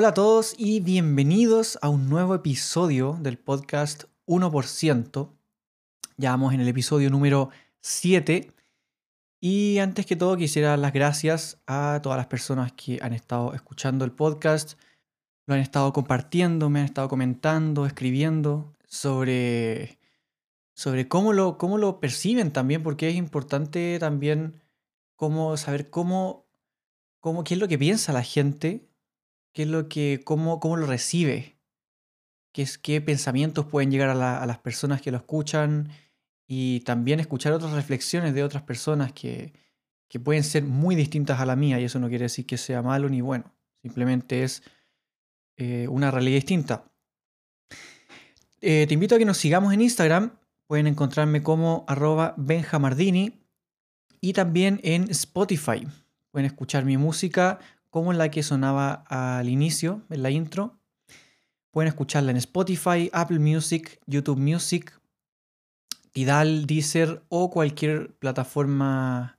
Hola a todos y bienvenidos a un nuevo episodio del podcast 1%. Ya vamos en el episodio número 7. Y antes que todo quisiera dar las gracias a todas las personas que han estado escuchando el podcast, lo han estado compartiendo, me han estado comentando, escribiendo sobre, sobre cómo, lo, cómo lo perciben también, porque es importante también cómo, saber cómo, cómo, qué es lo que piensa la gente qué es lo que, cómo, cómo lo recibe, qué, es, qué pensamientos pueden llegar a, las personas que lo escuchan y también escuchar otras reflexiones de otras personas que, que pueden ser muy distintas a la mía y eso no quiere decir que sea malo ni bueno, simplemente es eh, una realidad distinta. Eh, te invito a que nos sigamos en Instagram, pueden encontrarme como arroba benjamardini y también en Spotify. Pueden escuchar mi música como la que sonaba al inicio, en la intro. Pueden escucharla en Spotify, Apple Music, YouTube Music, Tidal, Deezer o cualquier plataforma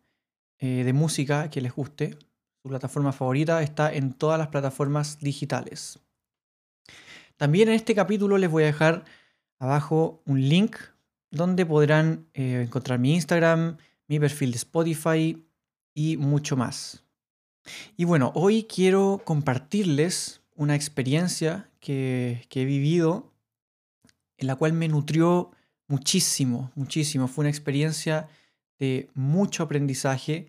eh, de música que les guste. Su plataforma favorita está en todas las plataformas digitales. También en este capítulo les voy a dejar abajo un link donde podrán eh, encontrar mi Instagram, mi perfil de Spotify y mucho más. Y bueno, hoy quiero compartirles una experiencia que, he vivido en la cual me nutrió muchísimo, muchísimo. Fue una experiencia de mucho aprendizaje,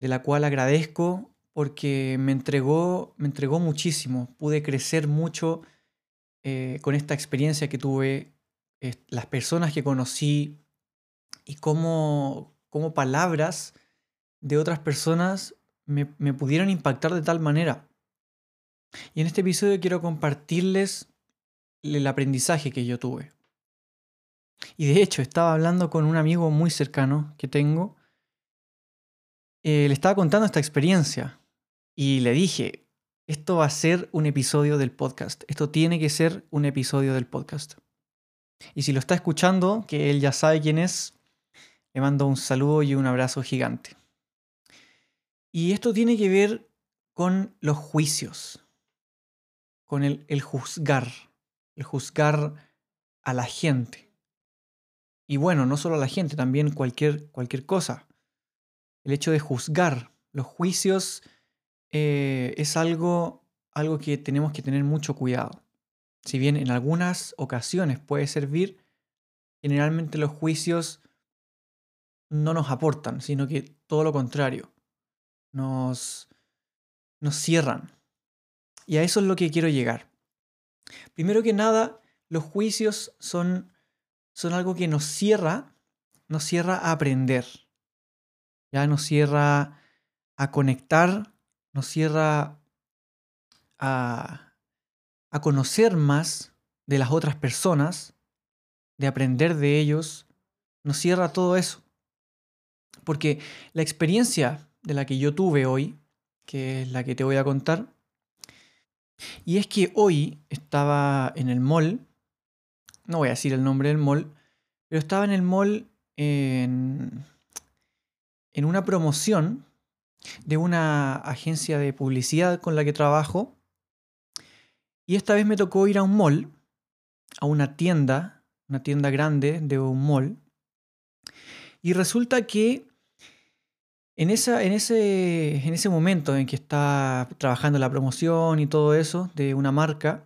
de la cual agradezco porque me entregó, me entregó muchísimo. Pude crecer mucho eh, con esta experiencia que tuve, las personas que conocí y cómo, cómo palabras de otras personas me, pudieron impactar de tal manera. Y en este episodio quiero compartirles el aprendizaje que yo tuve. Y de hecho, estaba hablando con un amigo muy cercano que tengo. Eh, le estaba contando esta experiencia y le dije, esto va a ser un episodio del podcast. Esto tiene que ser un episodio del podcast. Y si lo está escuchando, que él ya sabe quién es, le mando un saludo y un abrazo gigante. Y esto tiene que ver con los juicios, con el, juzgar, el juzgar a la gente. Y bueno, no solo a la gente, también cualquier, cualquier cosa. El hecho de juzgar los juicios eh, es algo, algo que tenemos que tener mucho cuidado. Si bien en algunas ocasiones puede servir, generalmente los juicios no nos aportan, sino que todo lo contrario nos, nos cierran. Y a eso es lo que quiero llegar. Primero que nada, los juicios son, son algo que nos cierra, nos cierra a aprender. Ya nos cierra a conectar, nos cierra a, a conocer más de las otras personas, de aprender de ellos, nos cierra todo eso. Porque la experiencia de la que yo tuve hoy, que es la que te voy a contar. Y es que hoy estaba en el mall, no voy a decir el nombre del mall, pero estaba en el mall en, en una promoción de una agencia de publicidad con la que trabajo. Y esta vez me tocó ir a un mall, a una tienda, una tienda grande de un mall. Y resulta que en, ese, en ese momento en que está trabajando la promoción y todo eso de una marca,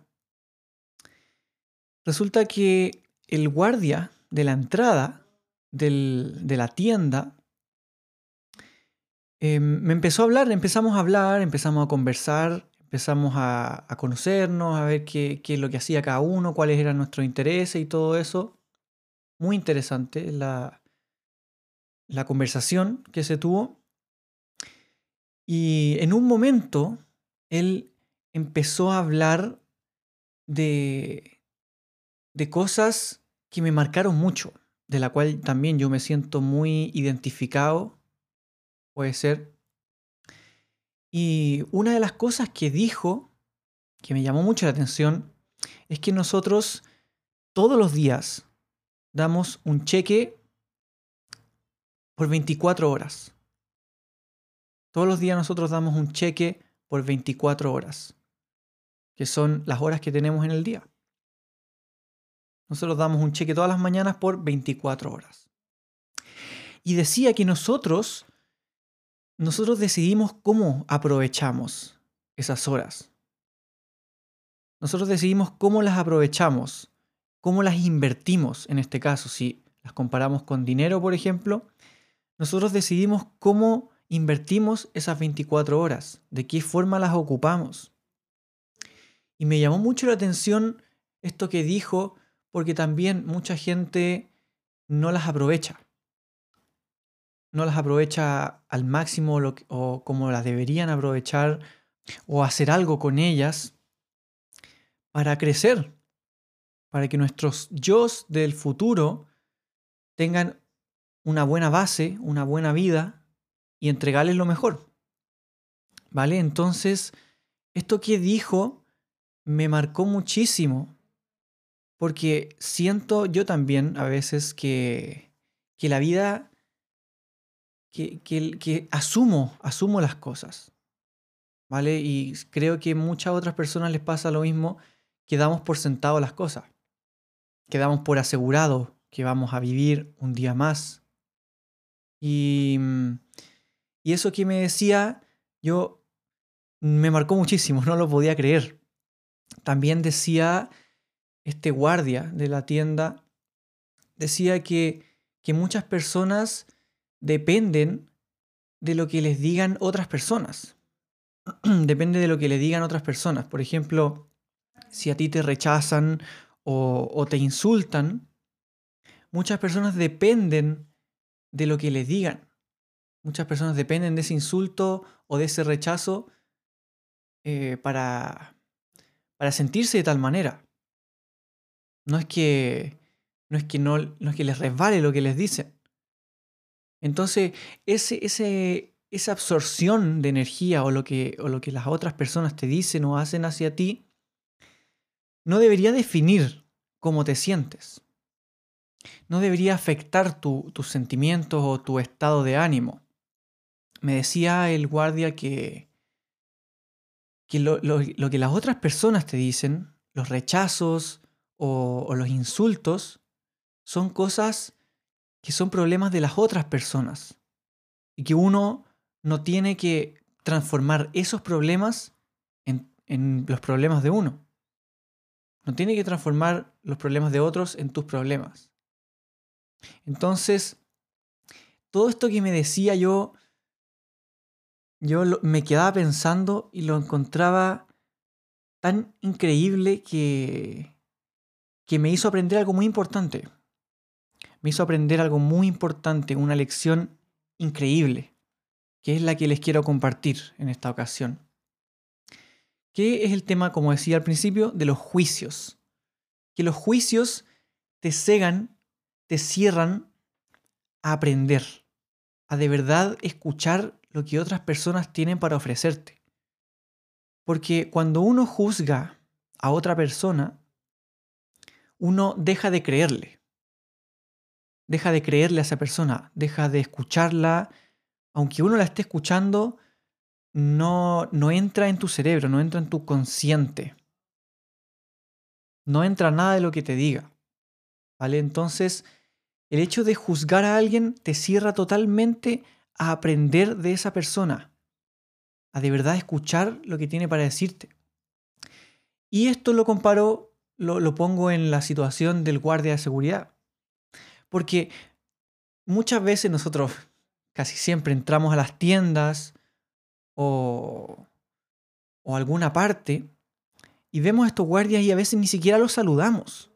resulta que el guardia de la entrada de la tienda em, me empezó a hablar, empezamos a hablar, empezamos a conversar, empezamos a, conocernos, a ver qué, qué, es lo que hacía cada uno, cuáles eran nuestros intereses y todo eso. Muy interesante la conversación que se tuvo. Y en un momento, él empezó a hablar de, de cosas que me marcaron mucho, de la cual también yo me siento muy identificado, puede ser. Y una de las cosas que dijo, que me llamó mucho la atención, es que nosotros todos los días damos un cheque por 24 horas. Todos los días nosotros damos un cheque por 24 horas, que son las horas que tenemos en el día. Nosotros damos un cheque todas las mañanas por 24 horas. Y decía que nosotros, nosotros decidimos cómo aprovechamos esas horas. Nosotros decidimos cómo las aprovechamos, cómo las invertimos en este caso. Si las comparamos con dinero, por ejemplo, nosotros decidimos cómo invertimos esas 24 horas, de qué forma las ocupamos. Y me llamó mucho la atención esto que dijo, porque también mucha gente no las aprovecha. No las aprovecha al máximo o como las deberían aprovechar o hacer algo con ellas para crecer, para que nuestros yo del futuro tengan una buena base, una buena vida y entregarles lo mejor. ¿Vale? Entonces, esto que dijo me marcó muchísimo porque siento yo también a veces que, que la vida, que, que, que asumo, asumo las cosas. ¿Vale? Y creo que muchas otras personas les pasa lo mismo, que damos por sentado las cosas. Que damos por asegurado que vamos a vivir un día más, y, mm, y eso que me decía, yo me marcó muchísimo, no lo podía creer. También decía este guardia de la tienda, decía que, que muchas personas dependen de lo que les digan otras personas. Depende de lo que le digan otras personas. Por ejemplo, si a ti te rechazan o, o te insultan, muchas personas dependen de lo que les digan. Muchas personas dependen de ese insulto o de ese rechazo eh, para, para sentirse de tal manera. No es que no es que no, no es que les resbale lo que les dicen. Entonces, ese, ese, esa absorción de energía o lo, que, o lo que las otras personas te dicen o hacen hacia ti, no debería definir cómo te sientes no debería afectar tus sentimientos o tu estado de ánimo. Me decía el guardia que, que lo, que las otras personas te dicen, los rechazos o, o los insultos, son cosas que son problemas de las otras personas y que uno no tiene que transformar esos problemas en, en, los problemas de uno. No tiene que transformar los problemas de otros en tus problemas. Entonces, todo esto que me decía yo, yo me quedaba pensando y lo encontraba tan increíble que, que me hizo aprender algo muy importante. Me hizo aprender algo muy importante, una lección increíble, que es la que les quiero compartir en esta ocasión. Que es el tema, como decía al principio, de los juicios. Que los juicios te cegan te cierran a aprender, a de verdad escuchar lo que otras personas tienen para ofrecerte. Porque cuando uno juzga a otra persona, uno deja de creerle. Deja de creerle a esa persona, deja de escucharla, aunque uno la esté escuchando, no, no entra en tu cerebro, no entra en tu consciente. No entra nada de lo que te diga. ¿Vale? Entonces, el hecho de juzgar a alguien te cierra totalmente a aprender de esa persona, a de verdad escuchar lo que tiene para decirte. Y esto lo comparo, lo, lo pongo en la situación del guardia de seguridad. Porque muchas veces nosotros, casi siempre, entramos a las tiendas o, o alguna parte y vemos a estos guardias y a veces ni siquiera los saludamos.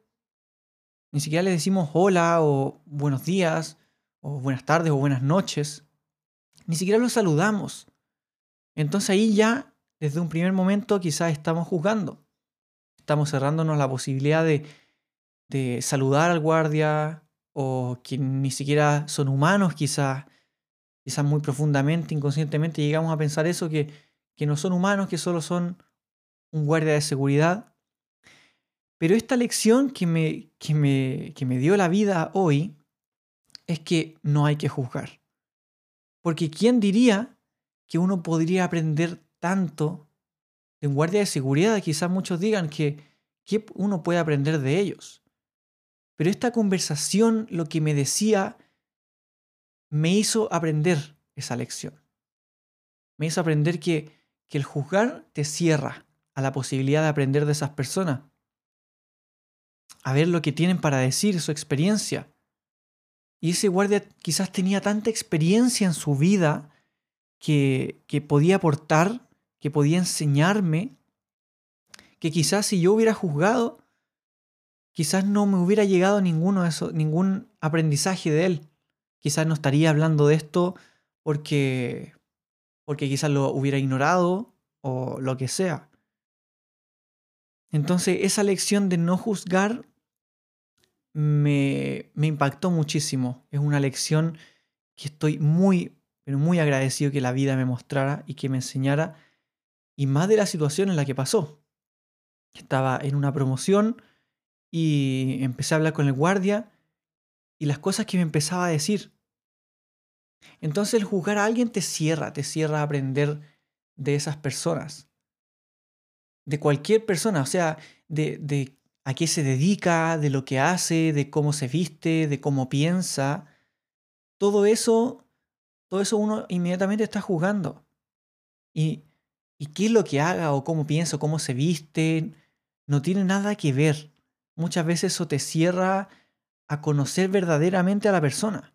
Ni siquiera le decimos hola o buenos días o buenas tardes o buenas noches. Ni siquiera los saludamos. Entonces ahí ya, desde un primer momento, quizás estamos juzgando. Estamos cerrándonos la posibilidad de, de saludar al guardia o que ni siquiera son humanos quizás, quizás muy profundamente, inconscientemente llegamos a pensar eso, que, que no son humanos, que solo son un guardia de seguridad. Pero esta lección que me, que me, que me dio la vida hoy es que no hay que juzgar. Porque ¿quién diría que uno podría aprender tanto de un guardia de seguridad? Quizás muchos digan que, que uno puede aprender de ellos. Pero esta conversación, lo que me decía, me hizo aprender esa lección. Me hizo aprender que, que el juzgar te cierra a la posibilidad de aprender de esas personas, a ver lo que tienen para decir, su experiencia. Y ese guardia quizás tenía tanta experiencia en su vida que, que podía aportar, que podía enseñarme, que quizás si yo hubiera juzgado, quizás no me hubiera llegado ninguno de eso, ningún aprendizaje de él. Quizás no estaría hablando de esto porque, porque quizás lo hubiera ignorado o lo que sea. Entonces esa lección de no juzgar me, me impactó muchísimo. Es una lección que estoy muy, muy agradecido que la vida me mostrara y que me enseñara. Y más de la situación en la que pasó. Estaba en una promoción y empecé a hablar con el guardia y las cosas que me empezaba a decir. Entonces el juzgar a alguien te cierra, te cierra a aprender de esas personas. De cualquier persona, o sea, de, de a qué se dedica, de lo que hace, de cómo se viste, de cómo piensa. Todo eso, todo eso uno inmediatamente está juzgando. Y, y qué es lo que haga o cómo piensa o cómo se viste, no tiene nada que ver muchas veces eso te cierra a conocer verdaderamente a la persona.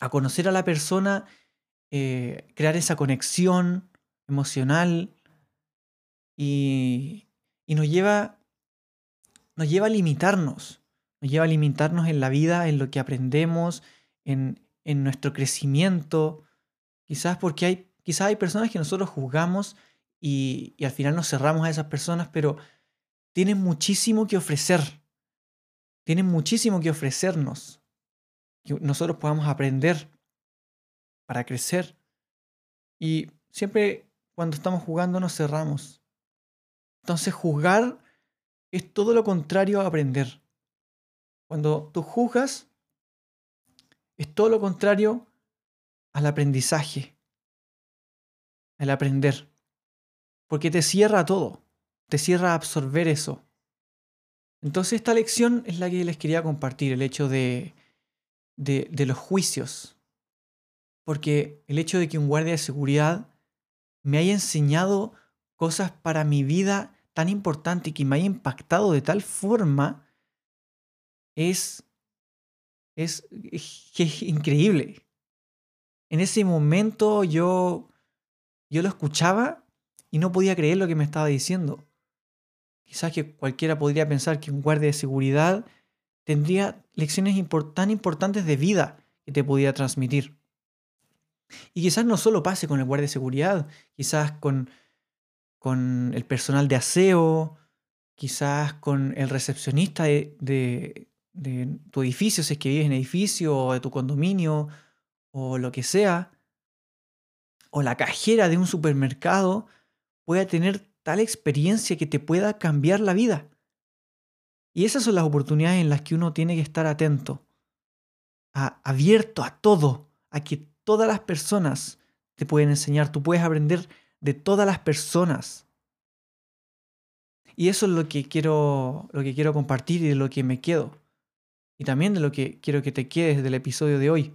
A conocer a la persona, eh, crear esa conexión emocional y, y nos, lleva, nos lleva a limitarnos. Nos lleva a limitarnos en la vida, en lo que aprendemos, en, en nuestro crecimiento. Quizás porque hay, quizás hay personas que nosotros juzgamos y, y al final nos cerramos a esas personas, pero tienen muchísimo que ofrecer. Tienen muchísimo que ofrecernos. Que nosotros podamos aprender para crecer. Y siempre cuando estamos jugando nos cerramos. Entonces juzgar es todo lo contrario a aprender. Cuando tú juzgas, es todo lo contrario al aprendizaje, al aprender. Porque te cierra todo te cierra a absorber eso. Entonces esta lección es la que les quería compartir, el hecho de, de, de los juicios. Porque el hecho de que un guardia de seguridad me haya enseñado cosas para mi vida tan importante y que me haya impactado de tal forma es, es, es increíble. En ese momento yo, yo lo escuchaba y no podía creer lo que me estaba diciendo. Quizás que cualquiera podría pensar que un guardia de seguridad tendría lecciones tan importantes de vida que te podía transmitir. Y quizás no solo pase con el guardia de seguridad, quizás con, con el personal de aseo, quizás con el recepcionista de, tu edificio, si es que vives en edificio, o de tu condominio, o lo que sea, o la cajera de un supermercado, pueda tener tal experiencia que te pueda cambiar la vida. Y esas son las oportunidades en las que uno tiene que estar atento, abierto a todo, a que todas las personas te pueden enseñar, tú puedes aprender de todas las personas. Y eso es lo que quiero, lo que quiero compartir y de lo que me quedo. Y también de lo que quiero que te quedes del episodio de hoy.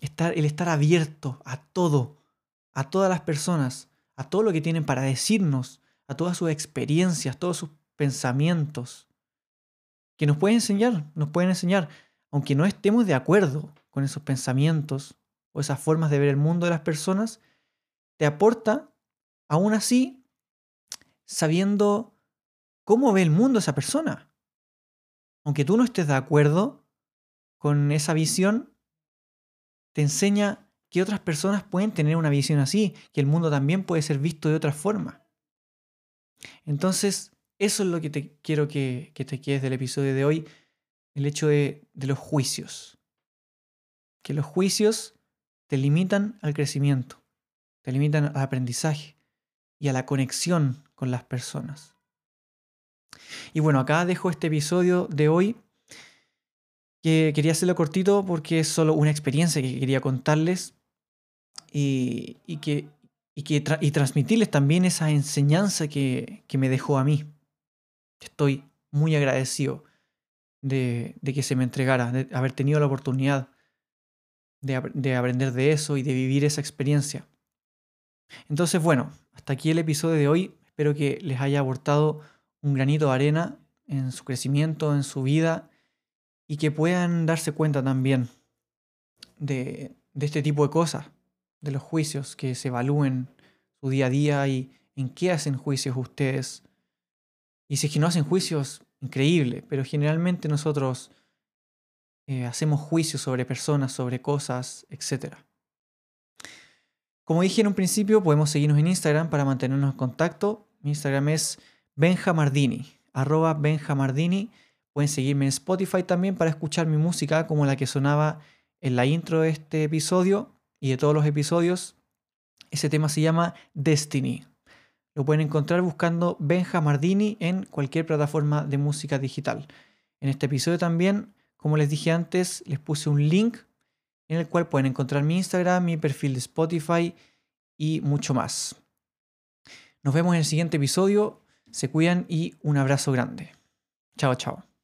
Estar, el estar abierto a todo, a todas las personas, a todo lo que tienen para decirnos, a todas sus experiencias, todos sus pensamientos, que nos pueden enseñar, nos pueden enseñar, aunque no estemos de acuerdo con esos pensamientos o esas formas de ver el mundo de las personas, te aporta, aún así, sabiendo cómo ve el mundo esa persona. Aunque tú no estés de acuerdo con esa visión, te enseña que otras personas pueden tener una visión así, que el mundo también puede ser visto de otra forma. Entonces, eso es lo que te quiero que, te quedes del episodio de hoy, el hecho de, de los juicios. Que los juicios te limitan al crecimiento, te limitan al aprendizaje y a la conexión con las personas. Y bueno, acá dejo este episodio de hoy que quería hacerlo cortito porque es solo una experiencia que quería contarles y, que, y, transmitirles también esa enseñanza que, me dejó a mí. Estoy muy agradecido de, que se me entregara, de haber tenido la oportunidad de, de aprender de eso y de vivir esa experiencia. Entonces, bueno, hasta aquí el episodio de hoy. Espero que les haya aportado un granito de arena en su crecimiento, en su vida y que puedan darse cuenta también de, este tipo de cosas, de los juicios, que se evalúen su día a día y en qué hacen juicios ustedes. Y si es que no hacen juicios, increíble, pero generalmente nosotros eh, hacemos juicios sobre personas, sobre cosas, etc. Como dije en un principio, podemos seguirnos en Instagram para mantenernos en contacto. Mi Instagram es benjamardini, arroba benjamardini. Pueden seguirme en Spotify también para escuchar mi música como la que sonaba en la intro de este episodio y de todos los episodios. Ese tema se llama Destiny. Lo pueden encontrar buscando Benja Mardini en cualquier plataforma de música digital. En este episodio también, como les dije antes, les puse un link en el cual pueden encontrar mi Instagram, mi perfil de Spotify y mucho más. Nos vemos en el siguiente episodio. Se cuidan y un abrazo grande. Chao, chao.